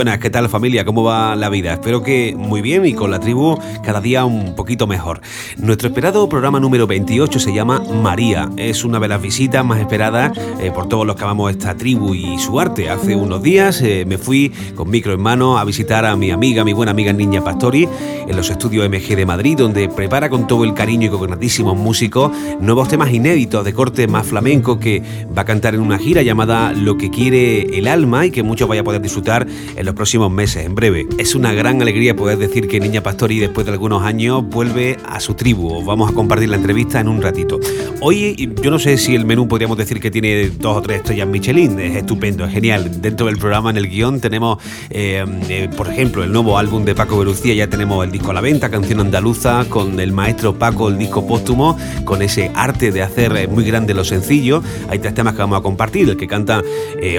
Buenas, ¿qué tal familia? ¿Cómo va la vida? Espero que muy bien y con la tribu cada día un poquito mejor. Nuestro esperado programa número 28 se llama María. Es una de las visitas más esperadas eh, por todos los que amamos esta tribu y su arte. Hace unos días eh, me fui con micro en mano a visitar a mi amiga, mi buena amiga Niña Pastori, en los estudios MG de Madrid, donde prepara con todo el cariño y con grandísimos músicos nuevos temas inéditos de corte más flamenco que va a cantar en una gira llamada Lo que quiere el alma y que muchos vaya a poder disfrutar en los próximos meses, en breve. Es una gran alegría poder decir que Niña Pastori, después de algunos años, vuelve a su tribu. Vamos a compartir la entrevista en un ratito. Hoy, yo no sé si el menú podríamos decir que tiene dos o tres estrellas Michelin. Es estupendo, es genial. Dentro del programa, en el guion, tenemos, eh, eh, por ejemplo, el nuevo álbum de Paco Berucía. Ya tenemos el disco a la venta, Canción Andaluza, con el maestro Paco, el disco póstumo, con ese arte de hacer eh, muy grande lo sencillo. Hay tres temas que vamos a compartir: el que canta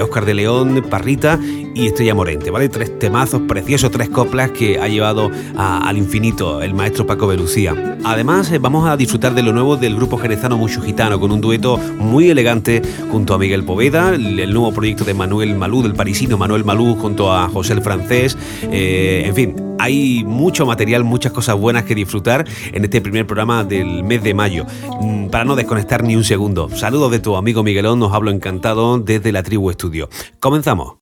Oscar de León, Parrita y Estrella Morente, ¿vale? Tres temazos preciosos, tres coplas que ha llevado al infinito el maestro Paco Berucía. Además, eh, vamos a disfrutar de lo nuevo del grupo jerezano Mucho Gitano, con un dueto muy elegante junto a Miguel Poveda, el, nuevo proyecto de Manuel Malú, del parisino Manuel Malú, junto a José el Francés, eh, en fin, hay mucho material, muchas cosas buenas que disfrutar en este primer programa del mes de mayo. Mm, para no desconectar ni un segundo, saludos de tu amigo Miguelón, nos hablo encantado desde la Tribu Estudio. Comenzamos.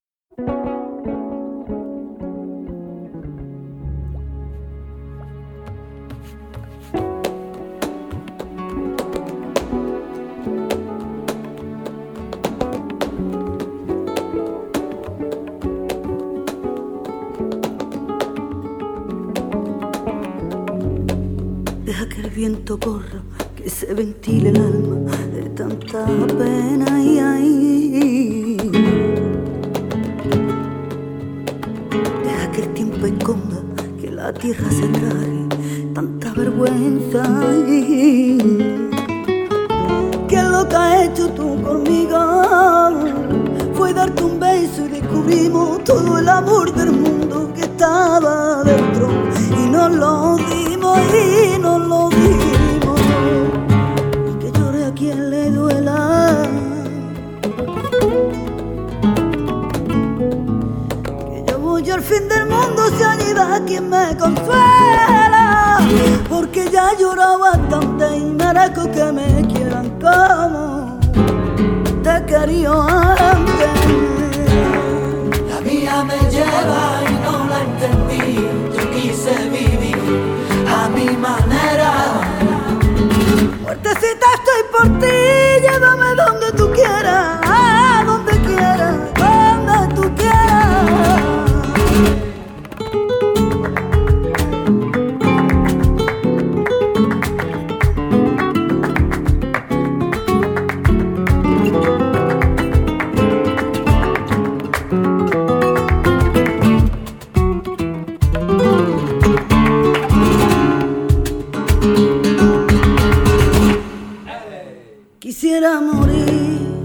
Quisiera morir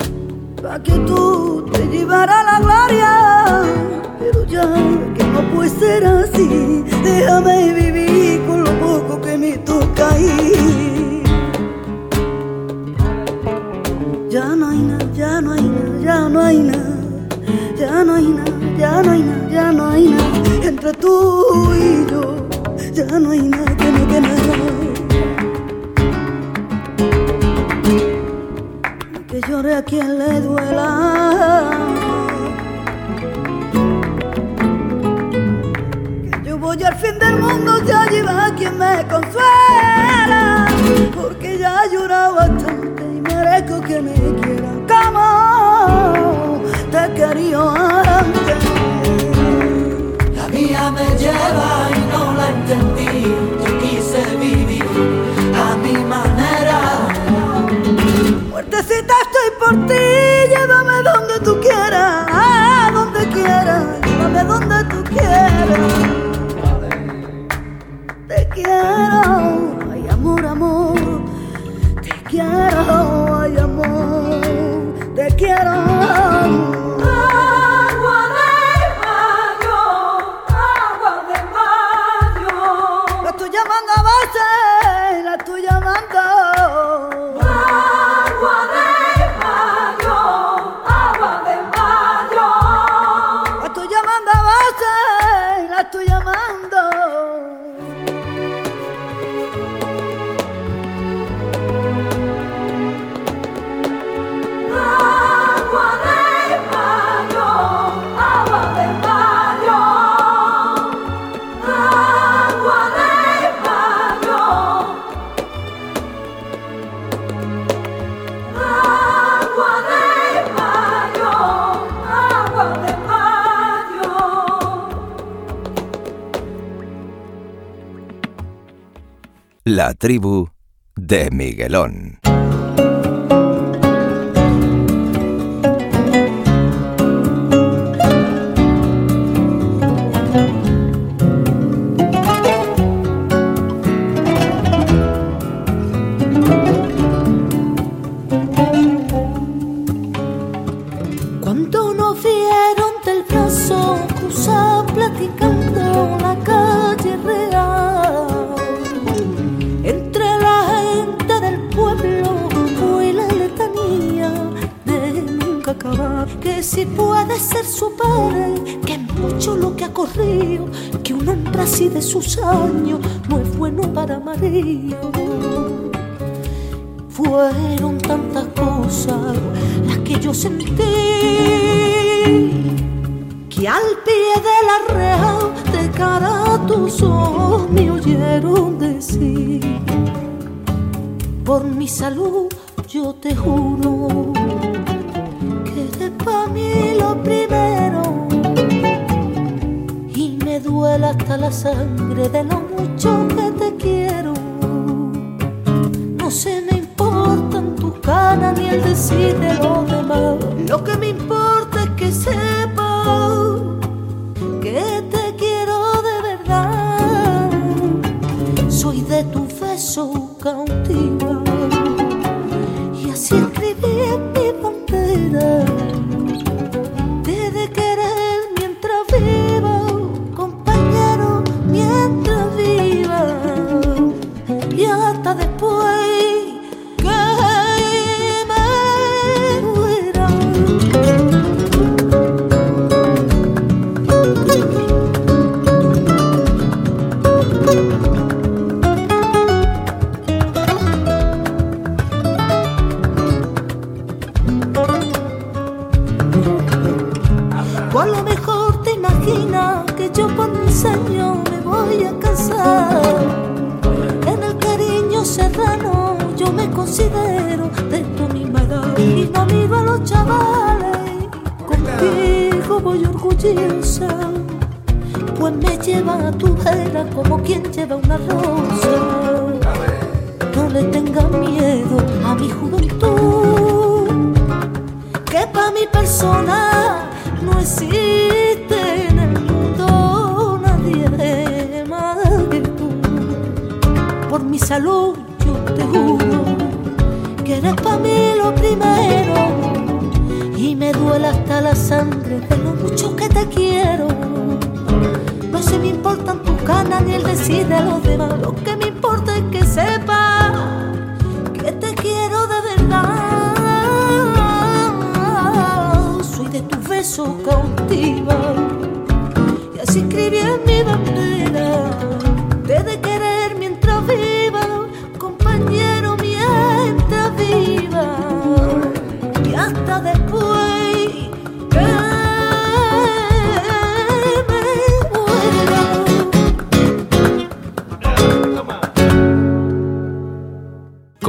para que tú te llevaras la gloria, pero ya que no puede ser así, déjame vivir con lo poco que me toca ir. Ya no hay nada, ya no hay nada, ya no hay nada, ya no hay nada, ya no hay nada, ya no hay nada, entre tú y yo, ya no hay nada que me quede a quien le duela. Yo voy al fin del mundo, ya allí va quien me consuela. Porque ya he llorado bastante y merezco que me quieran como te quería antes. La vida me lleva y no la entendí. Por ti, llévame donde tú quieras, a donde quieras, llévame donde tú quieras. Te quiero, ay amor, amor, te quiero, La tribu de Miguelón.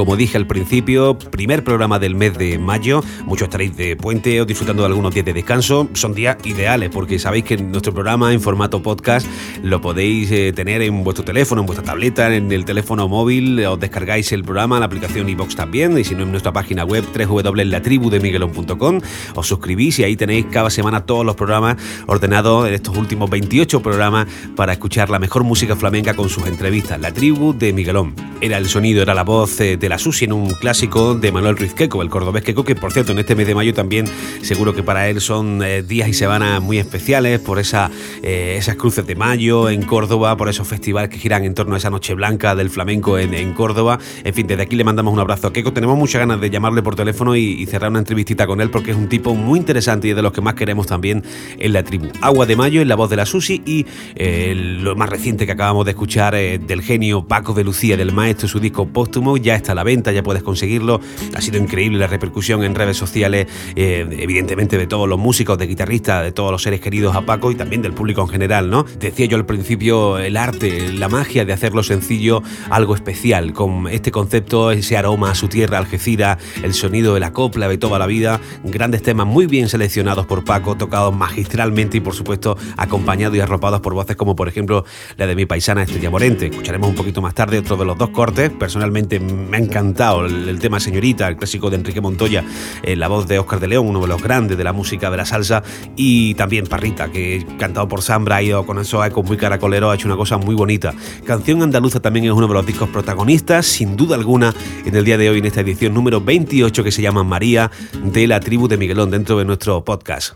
Dije al principio, primer programa del mes de mayo. Muchos estaréis de puente o disfrutando de algunos días de descanso. Son días ideales porque sabéis que nuestro programa en formato podcast lo podéis eh, tener en vuestro teléfono, en vuestra tableta, en el teléfono móvil. Os descargáis el programa, la aplicación iBox también. Y si no, en nuestra página web www.latribudemiguelon.com os suscribís y ahí tenéis cada semana todos los programas ordenados en estos últimos 28 programas para escuchar la mejor música flamenca con sus entrevistas. La tribu de Miguelón. Era el sonido, era la voz eh, la Susi en un clásico de Manuel Ruiz Queco, el cordobés Queco, que por cierto en este mes de mayo también seguro que para él son eh, días y semanas muy especiales por esa, eh, esas cruces de mayo en Córdoba, por esos festivales que giran en torno a esa noche blanca del flamenco en, Córdoba. En fin, desde aquí le mandamos un abrazo a Queco. Tenemos muchas ganas de llamarle por teléfono y, cerrar una entrevistita con él porque es un tipo muy interesante y de los que más queremos también en la tribu. Agua de Mayo en la voz de la Susi y lo más reciente que acabamos de escuchar del genio Paco de Lucía, del maestro, su disco póstumo, ya está la venta, ya puedes conseguirlo. Ha sido increíble la repercusión en redes sociales, eh, evidentemente de todos los músicos, de guitarristas, de todos los seres queridos a Paco y también del público en general, ¿no? Decía yo al principio el arte, la magia de hacerlo sencillo, algo especial, con este concepto, ese aroma a su tierra, Algeciras, el sonido de la copla de toda la vida, grandes temas muy bien seleccionados por Paco, tocados magistralmente y por supuesto acompañados y arropados por voces como por ejemplo la de mi paisana Estrella Morente. Escucharemos un poquito más tarde otro de los dos cortes. Personalmente me ha encantado el, tema Señorita, el clásico de Enrique Montoya, eh, la voz de Oscar de León, uno de los grandes de la música de la salsa, y también Parrita, que cantado por Sambra, ido con eso con muy caracolero, ha hecho una cosa muy bonita. Canción Andaluza también es uno de los discos protagonistas, sin duda alguna, en el día de hoy, en esta edición número 28 que se llama María de la tribu de Miguelón, dentro de nuestro podcast.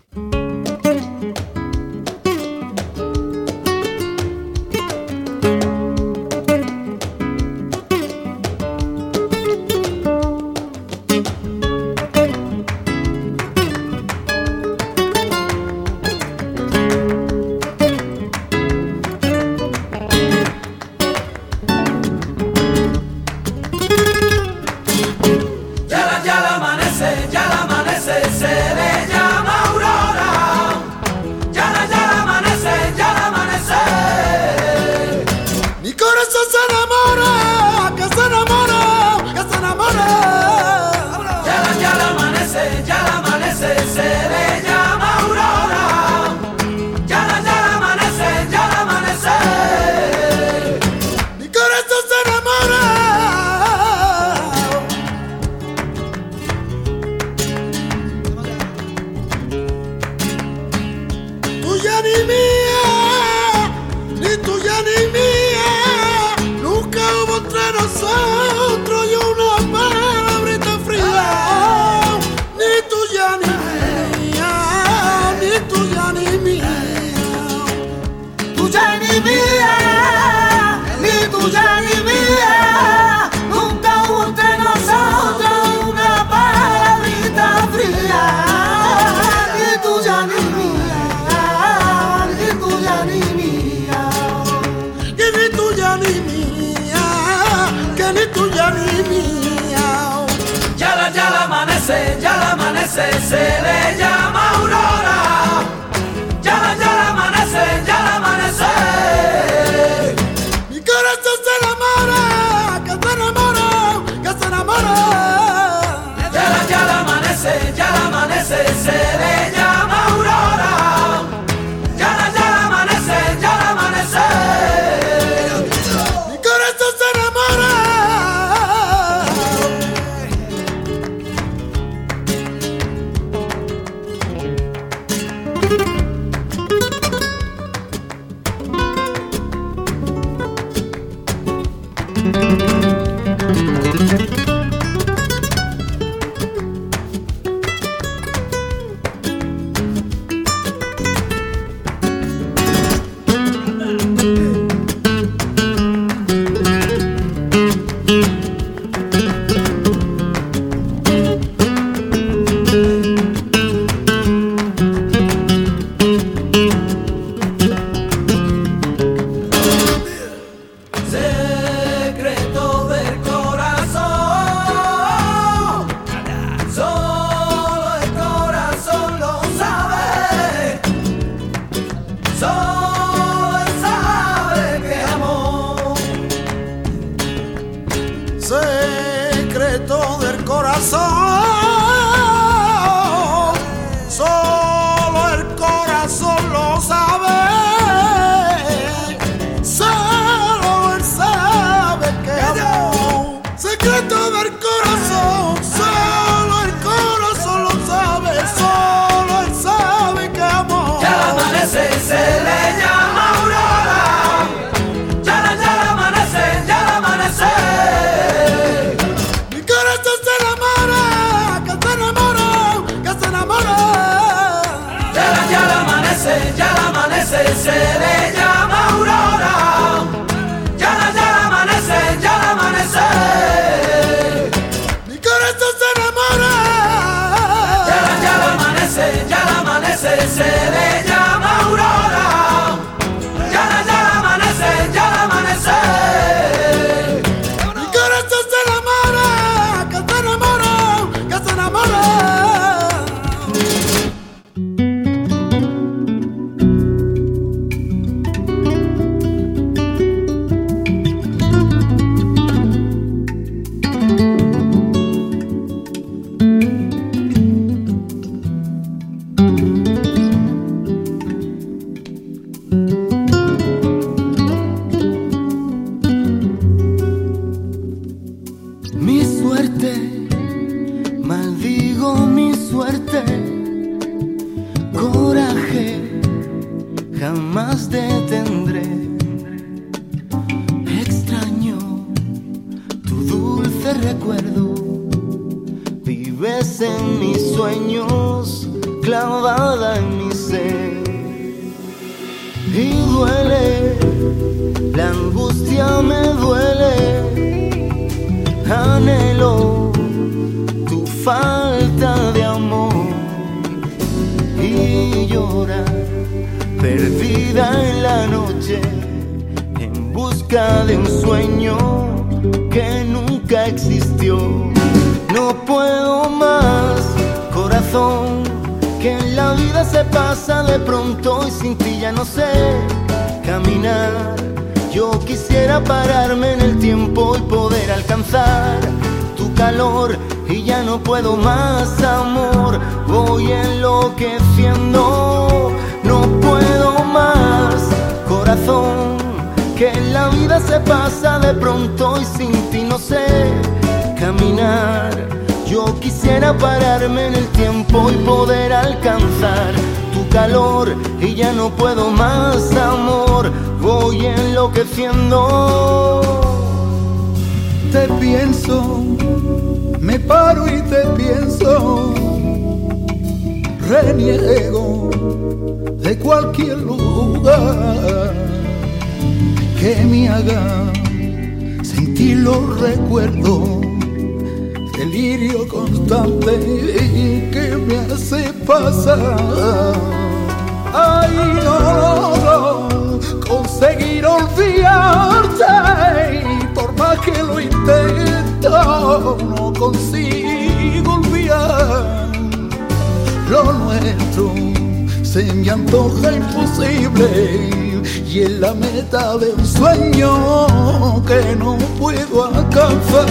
ya la amanece, se le llama aurora. Ya la, ya la amanece, ya la amanece. Mi corazón se enamora. Ya la, ya la amanece, ya la amanece, se le llama no sé caminar. Yo quisiera pararme en el tiempo y poder alcanzar tu calor y ya no puedo más amor, voy enloqueciendo, no puedo más corazón, que la vida se pasa de pronto y sin ti no sé caminar. Yo quisiera pararme en el tiempo y poder alcanzar calor y ya no puedo más amor, voy enloqueciendo. Te pienso, me paro y te pienso, reniego de cualquier lugar que me haga sentir los recuerdos, delirio constante que me hace pasar. Ay, no logro conseguir olvidarte, y por más que lo intento, no consigo olvidar lo nuestro se me antoja imposible y es la meta de un sueño que no puedo alcanzar.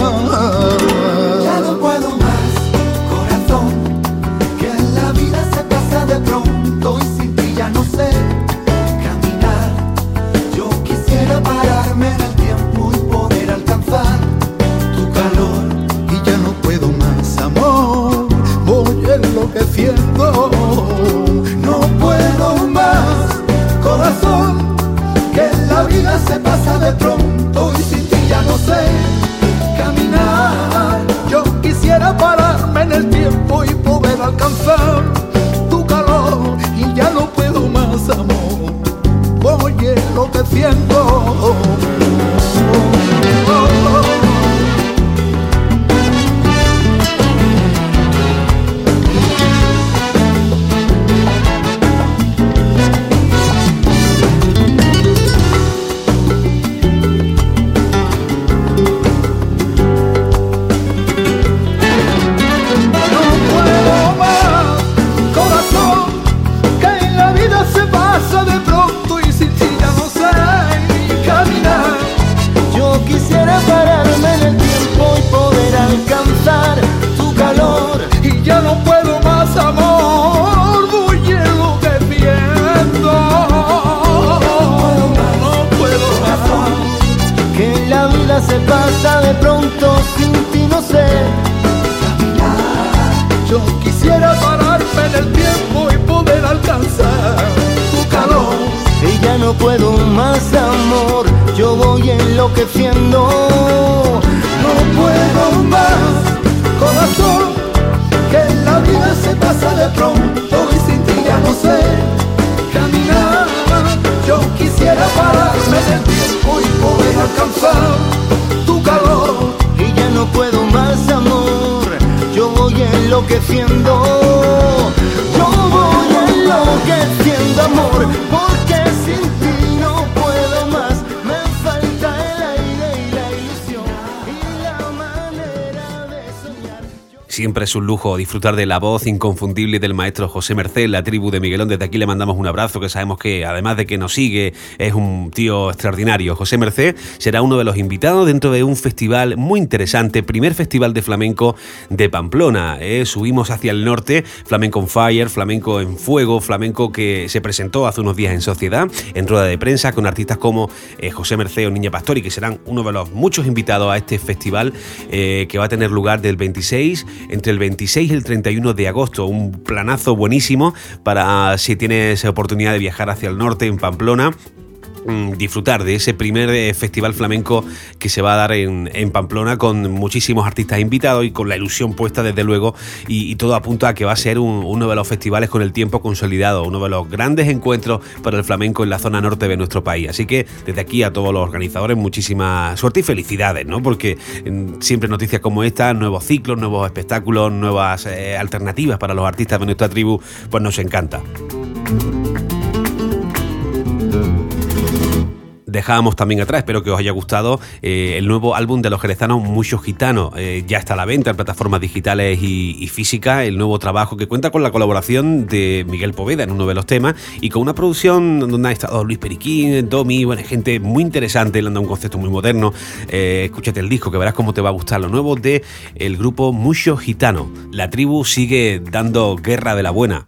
Se pasa de pronto y sin ti ya no sé caminar. yo quisiera pararme en el tiempo y poder alcanzar es un lujo disfrutar de la voz inconfundible del maestro José Merced, la tribu de Miguelón. Desde aquí le mandamos un abrazo, que sabemos que además de que nos sigue, es un tío extraordinario. José Merced será uno de los invitados dentro de un festival muy interesante, primer festival de flamenco de Pamplona. ¿eh? Subimos hacia el norte, Flamenco on Fire, Flamenco en Fuego, Flamenco que se presentó hace unos días en Sociedad, en rueda de prensa, con artistas como eh, José Merced o Niña Pastori, que serán uno de los muchos invitados a este festival eh, que va a tener lugar del 26 entre el 26 y el 31 de agosto. Un planazo buenísimo para si tienes oportunidad de viajar hacia el norte, en Pamplona disfrutar de ese primer eh, festival flamenco que se va a dar en, Pamplona con muchísimos artistas invitados y con la ilusión puesta desde luego y, todo apunta a que va a ser uno de los festivales con el tiempo consolidado, uno de los grandes encuentros para el flamenco en la zona norte de nuestro país. Así que desde aquí a todos los organizadores muchísima suerte y felicidades, ¿no? Porque mm, siempre noticias como esta, nuevos ciclos, nuevos espectáculos, nuevas eh, alternativas para los artistas de nuestra tribu, pues nos encanta. Dejábamos también atrás, espero que os haya gustado eh, el nuevo álbum de los jerezanos Muchos Gitanos. Eh, ya está a la venta en plataformas digitales y, físicas, el nuevo trabajo que cuenta con la colaboración de Miguel Poveda en uno de los temas y con una producción donde ha estado Luis Periquín, Domi, bueno, gente muy interesante, le han dado un concepto muy moderno. Eh, escúchate el disco que verás cómo te va a gustar lo nuevo de el grupo Muchos Gitanos. La tribu sigue dando guerra de la buena.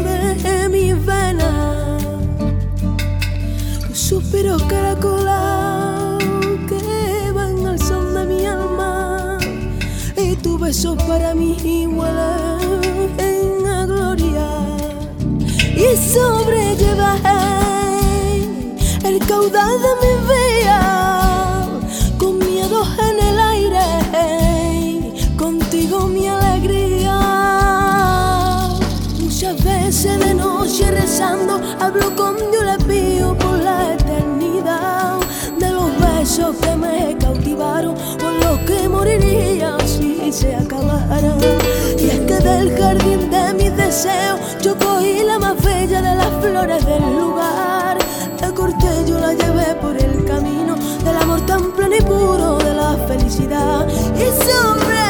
tribu de Miguelón.com para mí igual en la gloria. Y sobrellevar el caudal de mi vida Y es que del jardín de mis deseos yo cogí la más bella de las flores del lugar. La corté, yo la llevé por el camino del amor tan pleno y puro de la felicidad. Y sobrellevé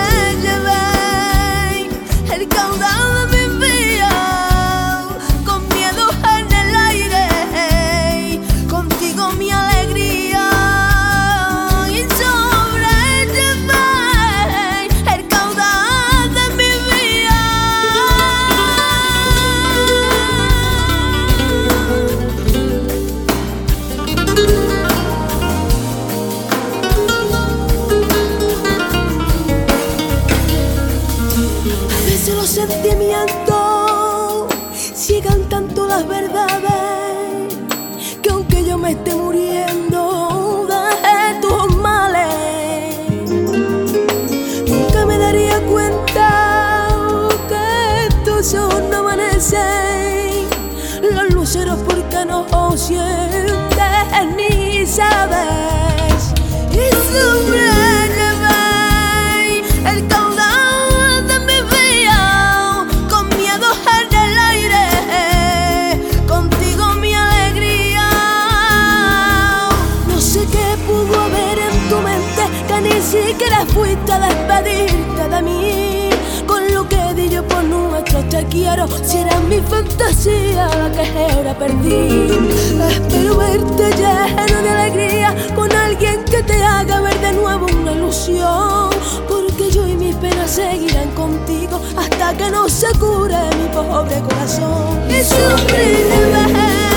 quiero. Si era mi fantasía la que ahora perdí espero verte lleno de alegría con alguien que te haga ver de nuevo una ilusión. Porque yo y mis penas seguirán contigo hasta que no se cure mi pobre corazón. Y sufriré el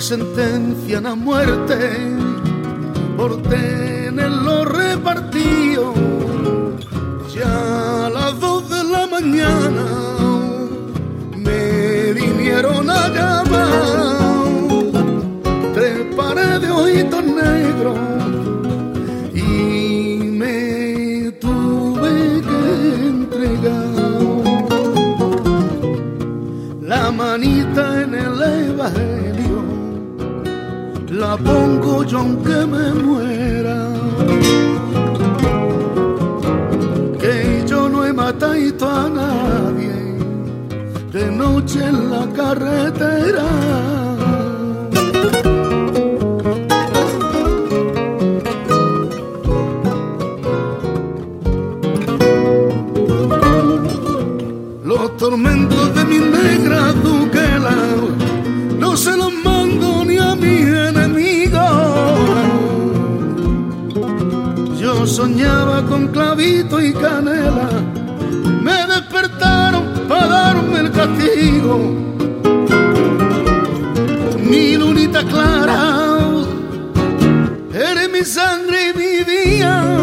sentencian a muerte por tenerlo repartido. Ya a las dos de la mañana me vinieron a llamar tres pares de ojitos negros pongo yo aunque me muera. Que yo no he matado a nadie de noche en la carretera. Soñaba con clavito y canela, me despertaron para darme el castigo. Mi lunita clara, eres mi sangre y mi vida.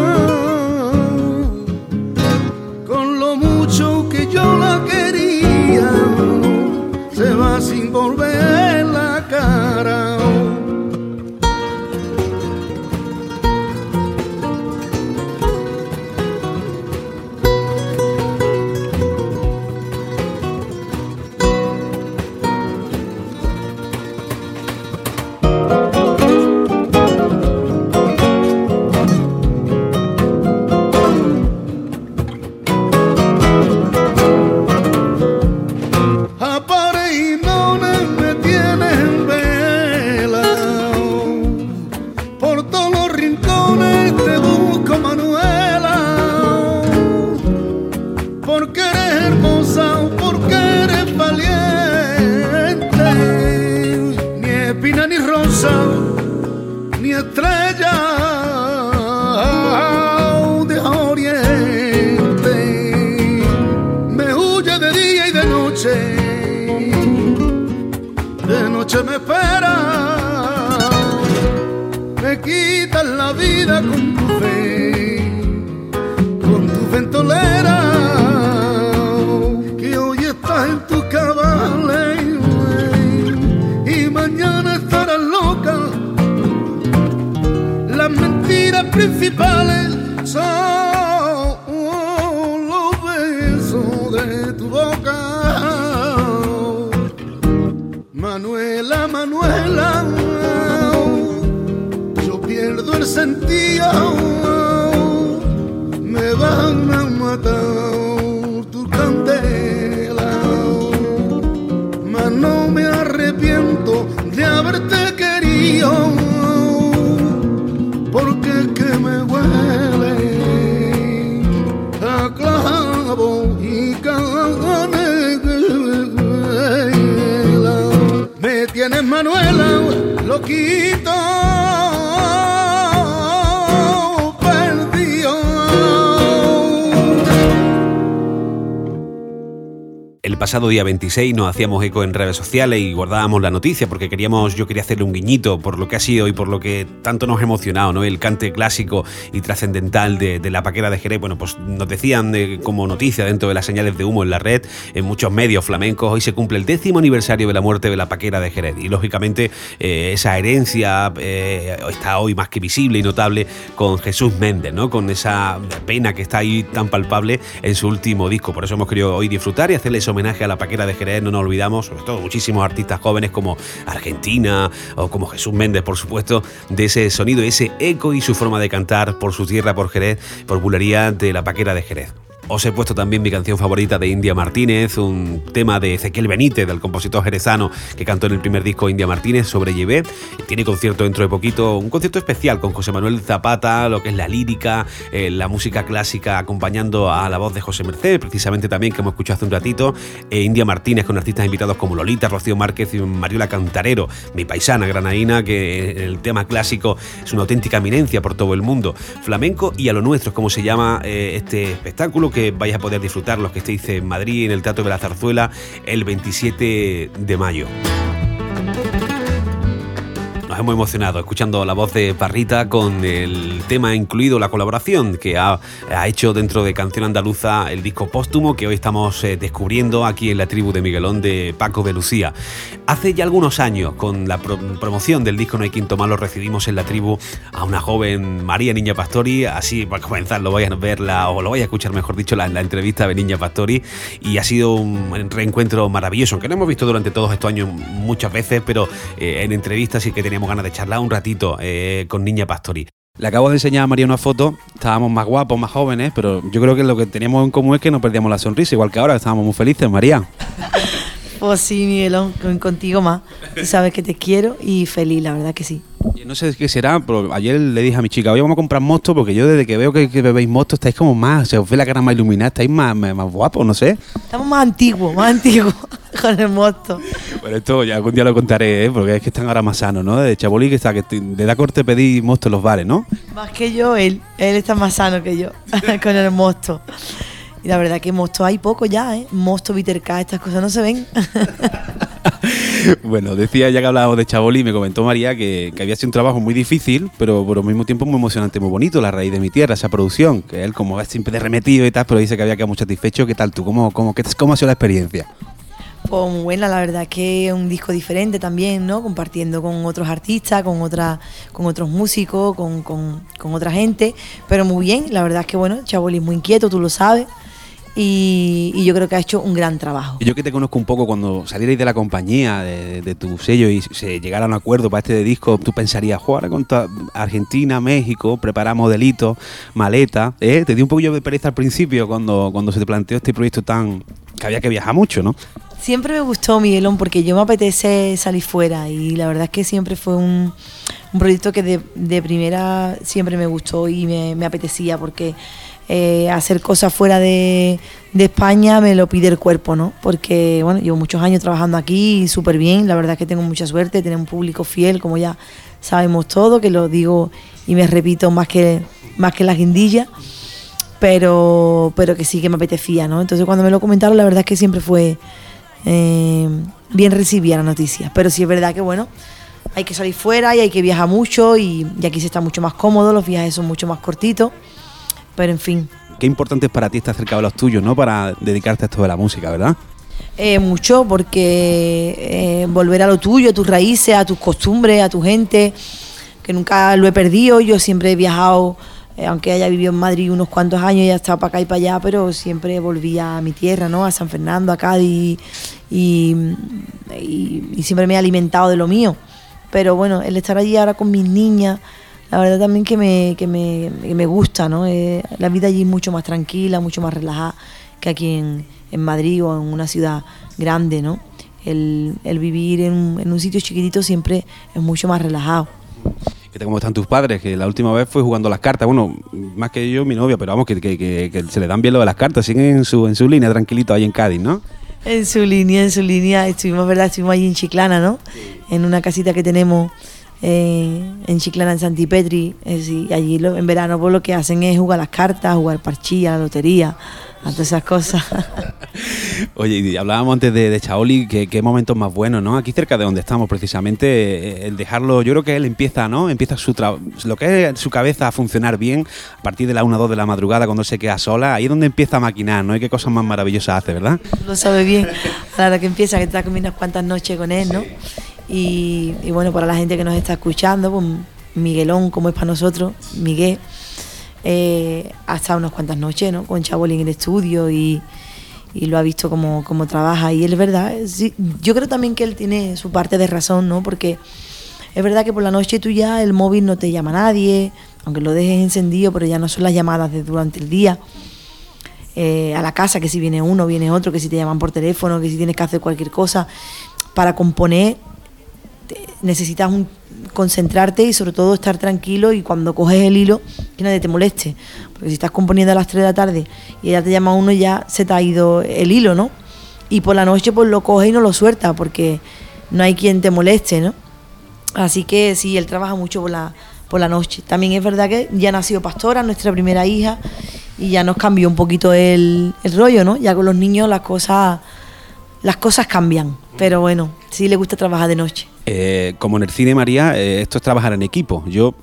Día 26 nos hacíamos eco en redes sociales y guardábamos la noticia porque queríamos, yo quería hacerle un guiñito por lo que ha sido y por lo que tanto nos ha emocionado, ¿no? El cante clásico y trascendental de, la paquera de Jerez. Bueno, pues nos decían eh, como noticia dentro de las señales de humo en la red, en muchos medios flamencos, hoy se cumple el décimo aniversario de la muerte de la paquera de Jerez. Y lógicamente eh, esa herencia eh, está hoy más que visible y notable con Jesús Méndez, ¿no? Con esa pena que está ahí tan palpable en su último disco. Por eso hemos querido hoy disfrutar y hacerles homenaje a la Paquera de Jerez, no nos olvidamos, sobre todo muchísimos artistas jóvenes como Argentina o como Jesús Méndez, por supuesto, de ese sonido, ese eco y su forma de cantar por su tierra, por Jerez, por bulería de la Paquera de Jerez. Os he puesto también mi canción favorita de India Martínez, un tema de Ezequiel Benítez, del compositor jerezano que cantó en el primer disco India Martínez sobre Llevé. Tiene concierto dentro de poquito, un concierto especial con José Manuel Zapata, lo que es la lírica, eh, la música clásica acompañando a la voz de José Merced, precisamente también que hemos escuchado hace un ratito. Eh, India Martínez con artistas invitados como Lolita, Rocío Márquez y Mariola Cantarero, mi paisana granaína, que el tema clásico es una auténtica eminencia por todo el mundo. Flamenco y a lo nuestro es como se llama eh, este espectáculo que vais a poder disfrutar los que estéis en Madrid, en el Teatro de la Zarzuela, el 27 de mayo hemos emocionado escuchando la voz de Parrita con el tema incluido, la colaboración que ha, hecho dentro de Canción Andaluza el disco póstumo que hoy estamos eh, descubriendo aquí en la tribu de Miguelón de Paco de Lucía. Hace ya algunos años, con la promoción del disco No hay quinto malo, recibimos en la tribu a una joven María Niña Pastori, así para comenzar lo vayan a verla o lo vais a escuchar mejor dicho la, la entrevista de Niña Pastori y ha sido un reencuentro maravilloso, aunque no hemos visto durante todos estos años muchas veces, pero eh, en entrevistas sí que teníamos ganas de charlar un ratito eh, con Niña Pastori. Le acabo de enseñar a María una foto, estábamos más guapos, más jóvenes, pero yo creo que lo que teníamos en común es que no perdíamos la sonrisa, igual que ahora, estábamos muy felices, María. Pues sí, Miguelón, contigo más. Tú sabes que te quiero y feliz, la verdad que sí. No sé qué será, pero ayer le dije a mi chica, hoy vamos a comprar mosto porque yo desde que veo que, bebéis mosto estáis como más, se os ve la cara más iluminada, estáis más, más, guapos, no sé. Estamos más antiguos, más antiguos con el mosto. Bueno, esto ya algún día lo contaré, ¿eh? porque es que están ahora más sanos, ¿no? De chabolí que está, que de da corte pedí mosto en los bares, ¿no? Más que yo, él, él está más sano que yo con el mosto. Y la verdad que mosto hay poco ya, ¿eh? Mosto, Viterca, estas cosas no se ven. bueno, decía ya que hablábamos de Chaboli, me comentó María que, había sido un trabajo muy difícil, pero por el mismo tiempo muy emocionante, muy bonito, La raíz de mi tierra, esa producción, que él como es siempre remetido y tal, pero dice que había quedado muy satisfecho. ¿Qué tal tú? ¿Cómo, cómo, qué, cómo ha sido la experiencia? Pues muy buena, la verdad que es un disco diferente también, ¿no? Compartiendo con otros artistas, con otra, con otros músicos, con, con, con otra gente, pero muy bien, la verdad es que bueno, Chaboli es muy inquieto, tú lo sabes y, yo creo que ha hecho un gran trabajo. Yo que te conozco un poco, cuando salierais de la compañía, de, tu sello y se llegara a un acuerdo para este disco, tú pensarías, jugar contra Argentina, México, preparar modelitos, maleta, ¿eh? Te dio un poquillo de pereza al principio cuando, cuando se te planteó este proyecto tan... que había que viajar mucho, ¿no? Siempre me gustó Miguelón porque yo me apetece salir fuera y la verdad es que siempre fue un, proyecto que de, primera siempre me gustó y me, apetecía porque eh, hacer cosas fuera de, España me lo pide el cuerpo, ¿no? Porque, bueno, llevo muchos años trabajando aquí súper bien, la verdad es que tengo mucha suerte, tener un público fiel, como ya sabemos todo, que lo digo y me repito más que, más que la guindilla, pero, pero que sí que me apetecía, ¿no? Entonces cuando me lo comentaron, la verdad es que siempre fue eh, bien recibida la noticia, pero sí es verdad que, bueno, hay que salir fuera y hay que viajar mucho y, y aquí se está mucho más cómodo, los viajes son mucho más cortitos. Pero en fin. Qué importante es para ti estar cerca de los tuyos, ¿no? Para dedicarte a esto de la música, ¿verdad? Eh, mucho, porque eh, volver a lo tuyo, a tus raíces, a tus costumbres, a tu gente, que nunca lo he perdido. Yo siempre he viajado, eh, aunque haya vivido en Madrid unos cuantos años, y he estado para acá y para allá, pero siempre volvía a mi tierra, ¿no? A San Fernando, a Cádiz, y, y siempre me he alimentado de lo mío. Pero bueno, el estar allí ahora con mis niñas la verdad también que me, que me, me gusta, ¿no? Eh, la vida allí es mucho más tranquila, mucho más relajada que aquí en, en Madrid o en una ciudad grande, ¿no? El, el vivir en, en, un sitio chiquitito siempre es mucho más relajado. ¿Cómo están tus padres? Que la última vez fue jugando las cartas. Bueno, más que yo, mi novia, pero vamos, que, que, que, se le dan bien lo de las cartas. Siguen en su, en su línea tranquilito ahí en Cádiz, ¿no? En su línea, en su línea. Estuvimos, ¿verdad? Estuvimos allí en Chiclana, ¿no? En una casita que tenemos eh, en Chiclana, en Santipetri, y allí en verano pues lo que hacen es jugar las cartas, jugar parchilla, la lotería, a todas esas cosas. Oye, y hablábamos antes de, de Chaoli, que qué momentos más buenos, ¿no? Aquí cerca de donde estamos, precisamente, eh, el dejarlo, yo creo que él empieza, ¿no? Empieza su lo que es su cabeza a funcionar bien a partir de la 1 o 2 de la madrugada, cuando se queda sola, ahí es donde empieza a maquinar, ¿no? Y qué cosas más maravillosas hace, ¿verdad? Lo sabe bien, a que empieza, que está comiendo unas cuantas noches con él, ¿no? Y, bueno, para la gente que nos está escuchando, pues Miguelón, como es para nosotros, Miguel, eh, ha estado unas cuantas noches ¿no? con Chabolín en el estudio y, lo ha visto como, trabaja. Y él es verdad, yo creo también que él tiene su parte de razón, ¿no? Porque es verdad que por la noche tú ya el móvil no te llama a nadie, aunque lo dejes encendido, pero ya no son las llamadas de durante el día. Eh, a la casa, que si viene uno, viene otro, que si te llaman por teléfono, que si tienes que hacer cualquier cosa. Para componer necesitas concentrarte y sobre todo estar tranquilo y cuando coges el hilo que nadie te moleste. Porque si estás componiendo a las 3 de la tarde y ya te llama uno ya se te ha ido el hilo, ¿no? Y por la noche pues lo coges y no lo suelta porque no hay quien te moleste, ¿no? Así que sí, él trabaja mucho por la, por la noche. También es verdad que ya nació pastora, nuestra primera hija, y ya nos cambió un poquito el, el rollo, ¿no? Ya con los niños las cosas, las cosas cambian. Pero bueno, sí le gusta trabajar de noche. Eh, como en el cine, María, eh, esto es trabajar en equipo. Yo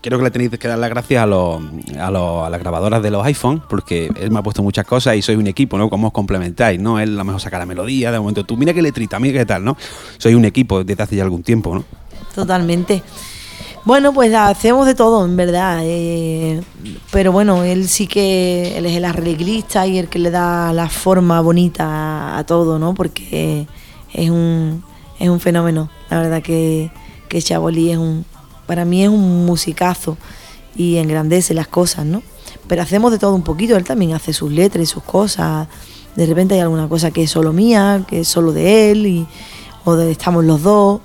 creo que le tenéis que dar las gracias a, los, a, los, a las grabadoras de los iPhones, porque él me ha puesto muchas cosas y sois un equipo, ¿no? Como os complementáis, ¿no? Él a lo mejor saca la melodía, de momento tú, mira qué letrita, mira qué tal, ¿no? Sois un equipo desde hace ya algún tiempo, ¿no? Totalmente. Bueno, pues hacemos de todo, en verdad. Eh, pero bueno, él sí que él es el arreglista y el que le da la forma bonita a, todo, ¿no? Porque es un, es un fenómeno la verdad que, que Chabolí es un, para mí es un musicazo y engrandece las cosas, ¿no? Pero hacemos de todo un poquito, él también hace sus letras y sus cosas. De repente hay alguna cosa que es solo mía, que es solo de él, y, o de estamos los dos.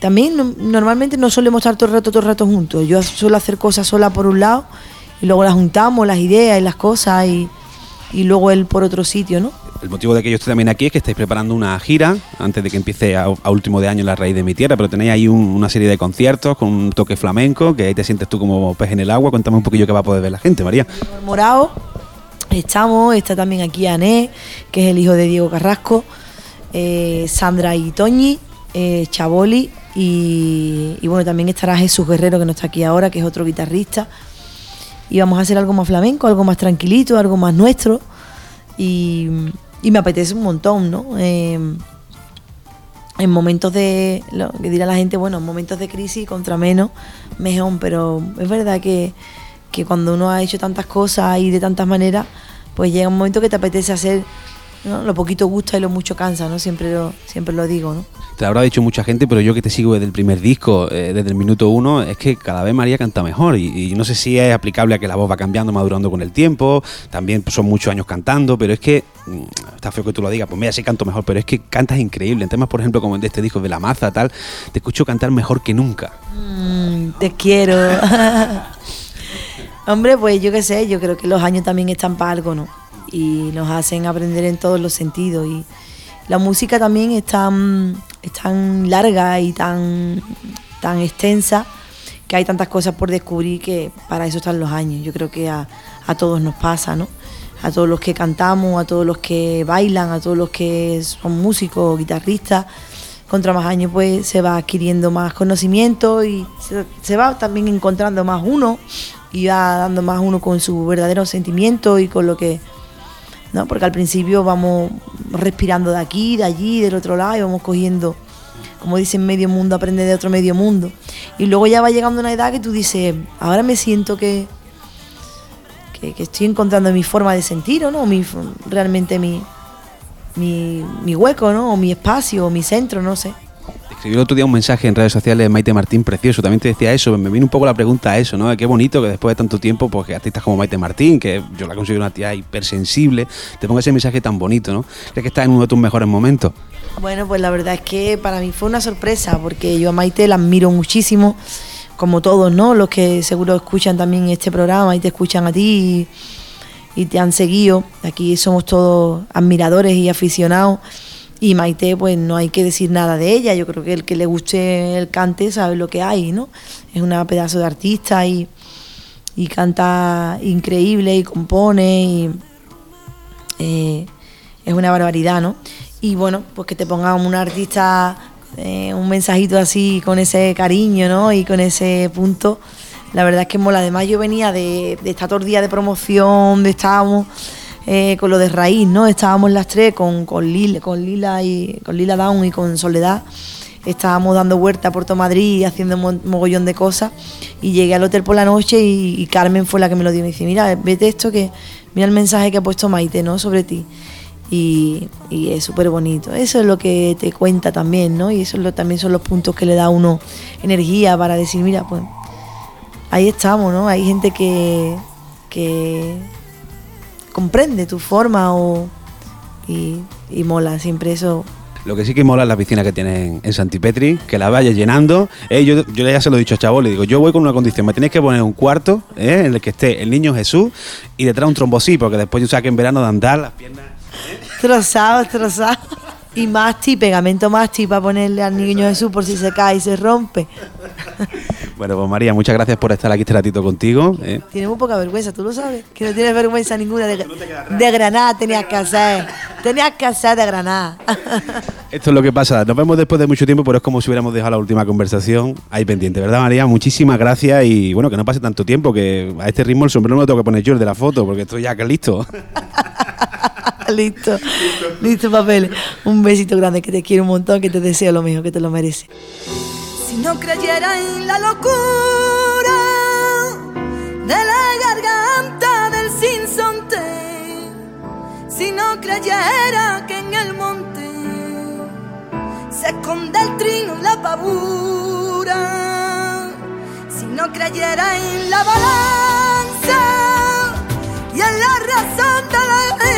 También no- normalmente no solemos estar todo el rato, todo el rato juntos. Yo suelo hacer cosas sola por un lado y luego las juntamos, las ideas y las cosas, y, y luego él por otro sitio, ¿no? El motivo de que yo esté también aquí es que estáis preparando una gira antes de que empiece a, a último de año la raíz de mi tierra, pero tenéis ahí un- una serie de conciertos con un toque flamenco, que ahí te sientes tú como pez en el agua. Cuéntame un poquillo qué va a poder ver la gente, María. Morao estamos, está también aquí Ané, que es el hijo de Diego Carrasco, eh, Sandra y Toñi, eh, Chaboli y, y bueno, también estará Jesús Guerrero que no está aquí ahora, que es otro guitarrista. Y vamos a hacer algo más flamenco, algo más tranquilito, algo más nuestro. Y, y me apetece un montón, ¿no? Eh, en momentos de, lo que dirá la gente, bueno, en momentos de crisis contra menos, mejor, pero es verdad que, que cuando uno ha hecho tantas cosas y de tantas maneras, pues llega un momento que te apetece hacer, ¿no? lo poquito gusta y lo mucho cansa, ¿no? Siempre lo, siempre lo digo, ¿no? Te lo habrá dicho mucha gente, pero yo que te sigo desde el primer disco, eh, desde el minuto uno, es que cada vez María canta mejor. Y, y no sé si es aplicable a que la voz va cambiando, madurando con el tiempo. También pues, son muchos años cantando, pero es que, mm, está feo que tú lo digas, pues mira, sí canto mejor, pero es que cantas increíble. En temas, por ejemplo, como el de este disco de La Maza, tal, te escucho cantar mejor que nunca. Mm, te quiero. Hombre, pues yo qué sé, yo creo que los años también están para algo, ¿no? Y nos hacen aprender en todos los sentidos. Y la música también es tan, es tan larga y tan, tan extensa que hay tantas cosas por descubrir que para eso están los años. Yo creo que a, a todos nos pasa, ¿no? A todos los que cantamos, a todos los que bailan, a todos los que son músicos, guitarristas contra más años pues se va adquiriendo más conocimiento y se, se va también encontrando más uno y va dando más uno con su verdadero sentimiento y con lo que no porque al principio vamos respirando de aquí de allí del otro lado y vamos cogiendo como dicen medio mundo aprende de otro medio mundo y luego ya va llegando una edad que tú dices ahora me siento que que, estoy encontrando mi forma de sentir o no mi realmente mi mi, mi hueco, ¿no? O mi espacio, o mi centro, no sé. Escribí el otro día un mensaje en redes sociales de Maite Martín precioso, también te decía eso, me vino un poco la pregunta a eso, ¿no? De Qué bonito que después de tanto tiempo, pues que artistas como Maite Martín, que yo la considero una tía hipersensible, te ponga ese mensaje tan bonito, ¿no? ¿Crees que estás en uno de tus mejores momentos? Bueno, pues la verdad es que para mí fue una sorpresa, porque yo a Maite la admiro muchísimo, como todos, ¿no? Los que seguro escuchan también este programa y te escuchan a ti y te han seguido. Aquí somos todos admiradores y aficionados. Y Maite, pues no hay que decir nada de ella. Yo creo que el que le guste el cante sabe lo que hay, ¿no? Es una pedazo de artista y, y canta increíble y compone y eh, es una barbaridad, ¿no? Y bueno, pues que te ponga un artista eh, un mensajito así con ese cariño, ¿no? Y con ese punto, la verdad es que mola. Además yo venía de, de estar de promoción, de estábamos eh, con lo de raíz, ¿no? Estábamos las tres con, con, Lila, y con Lila Down y con Soledad. Estábamos dando vuelta a Puerto Madrid haciendo un mogollón de cosas y llegué al hotel por la noche y, y, Carmen fue la que me lo dio. Me dice, mira, vete esto que, mira el mensaje que ha puesto Maite, ¿no? Sobre ti. Y, y es súper bonito. Eso es lo que te cuenta también, ¿no? Y eso también son los puntos que le da a uno energía para decir, mira, pues ahí estamos, ¿no? Hay gente que, que comprende tu forma o, y, y mola, siempre eso lo que sí que mola es la piscina que tienen en Santipetri, que la vayas llenando. Eh, yo, yo, ya se lo he dicho a Chavo, le digo, yo voy con una condición, me tenéis que poner un cuarto eh, en el que esté el niño Jesús y detrás un trombosí, porque después yo saque en verano de andar las piernas. Trozado, trozado. Y masti, pegamento masti para ponerle al niño Jesús por si se cae y se rompe. Bueno, pues María, muchas gracias por estar aquí este ratito contigo. ¿eh? Tienes muy poca vergüenza, tú lo sabes. Que no tienes vergüenza ninguna de, de Granada, tenías que hacer. Tenías que hacer de Granada. Esto es lo que pasa. Nos vemos después de mucho tiempo, pero es como si hubiéramos dejado la última conversación ahí pendiente, ¿verdad, María? Muchísimas gracias y bueno, que no pase tanto tiempo, que a este ritmo el sombrero no lo tengo que poner yo el de la foto, porque estoy ya que listo. listo, listo, papeles. Un besito grande, que te quiero un montón, que te deseo lo mejor, que te lo mereces. Si no creyera en la locura de la garganta del sinsonte, si no creyera que en el monte se esconde el trino y la pavura creyera en la balanza y en la razón del equilibrio,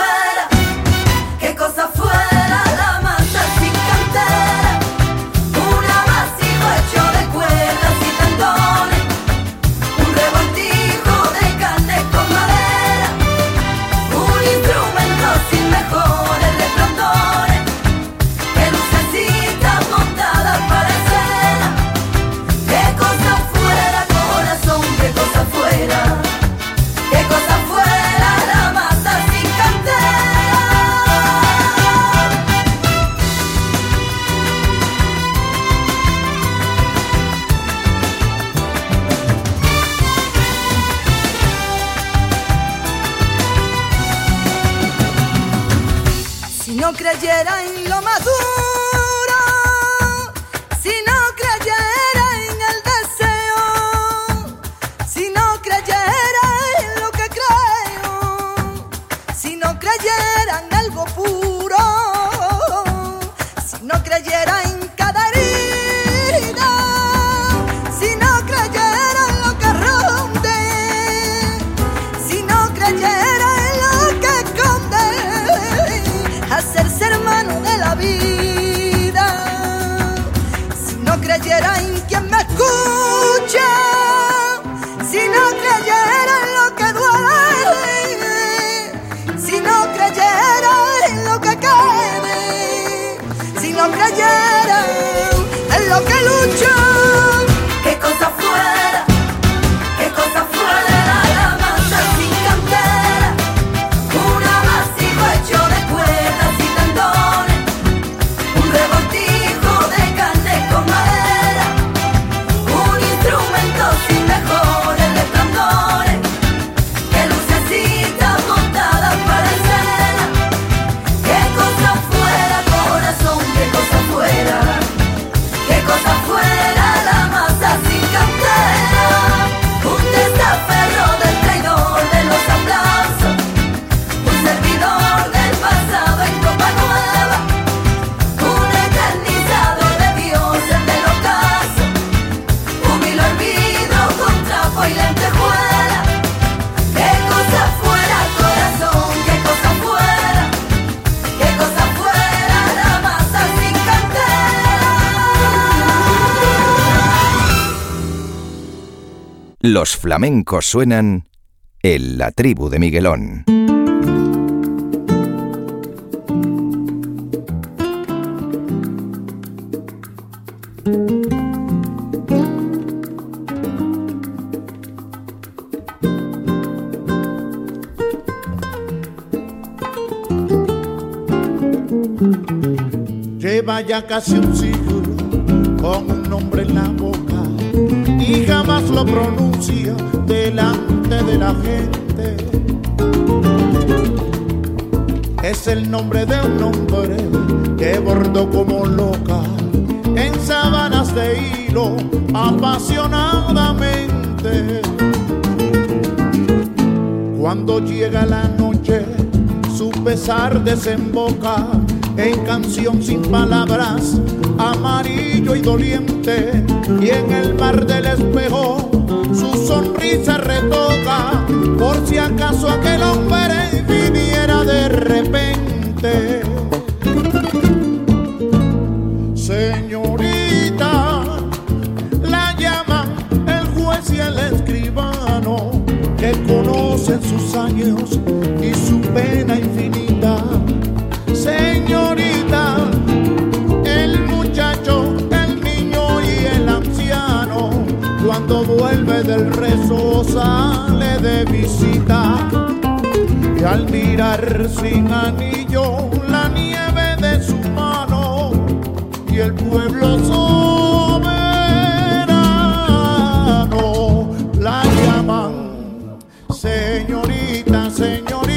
creyera en lo maduro, Los flamencos suenan en la tribu de Miguelón. Lleva ya casi un siglo con un nombre en la lo pronuncia delante de la gente. Es el nombre de un hombre que bordó como loca en sábanas de hilo apasionadamente. Cuando llega la noche, su pesar desemboca en canción sin palabras, amarillo y doliente, y en el mar del espejo su sonrisa retoca, por si acaso aquel hombre viniera de repente. Señorita, la llaman el juez y el escribano, que conocen sus años y su pena infinita. cuando vuelve del rezo sale de visita y al mirar sin anillo la nieve de su mano y el pueblo soberano la llaman señorita, señorita.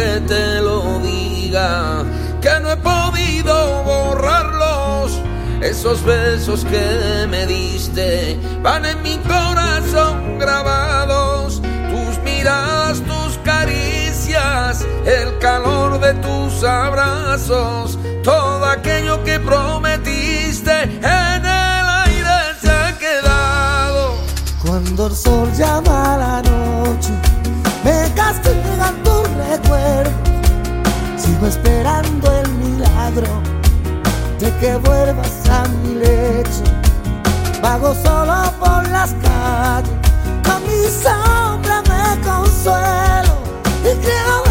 que te lo diga, que no he podido borrarlos. Esos besos que me diste van en mi corazón grabados. Tus miradas, tus caricias, el calor de tus abrazos, todo aquello que prometiste en el aire se ha quedado. Cuando el sol llama la noche recuerdo. Sigo esperando el milagro de que vuelvas a mi lecho. Vago solo por las calles, con mi sombra me consuelo y creo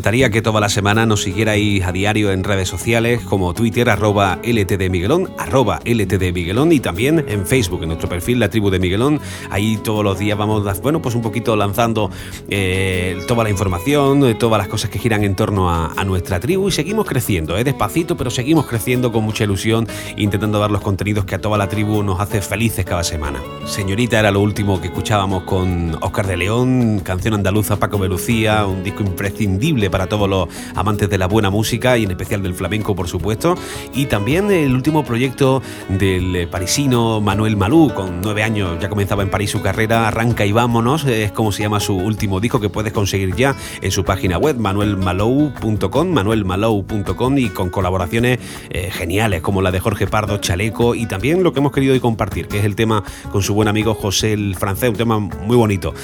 encantaría que toda la semana nos siguierais a diario en redes sociales como Twitter, arroba LTD Miguelón, arroba LTD Miguelón y también en Facebook, en nuestro perfil La Tribu de Miguelón. Ahí todos los días vamos, bueno, pues un poquito lanzando eh, toda la información, eh, todas las cosas que giran en torno a, a nuestra tribu y seguimos creciendo, eh, despacito, pero seguimos creciendo con mucha ilusión, intentando dar los contenidos que a toda la tribu nos hace felices cada semana. Señorita era lo último que escuchábamos con Oscar de León, canción andaluza Paco Belucía, un disco imprescindible para todos los amantes de la buena música y en especial del flamenco, por supuesto. Y también el último proyecto del eh, parisino Manuel Malú, con nueve años, ya comenzaba en París su carrera, Arranca y vámonos, es como se llama su último disco que puedes conseguir ya en su página web, manuelmalou.com, manuelmalou.com y con colaboraciones eh, geniales como la de Jorge Pardo, Chaleco y también lo que hemos querido hoy compartir, que es el tema con su buen amigo José el Francés, un tema muy bonito.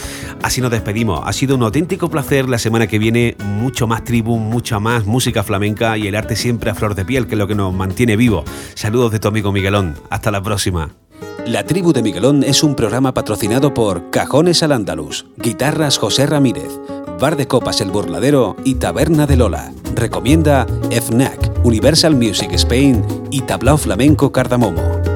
Así nos despedimos. Ha sido un auténtico placer la semana que viene, más tribu, mucha más música flamenca y el arte siempre a flor de piel, que es lo que nos mantiene vivo. Saludos de tu amigo Miguelón. Hasta la próxima. La tribu de Miguelón es un programa patrocinado por Cajones al Andalus, Guitarras José Ramírez, Bar de Copas El Burladero y Taberna de Lola. Recomienda FNAC, Universal Music Spain y Tablao Flamenco Cardamomo.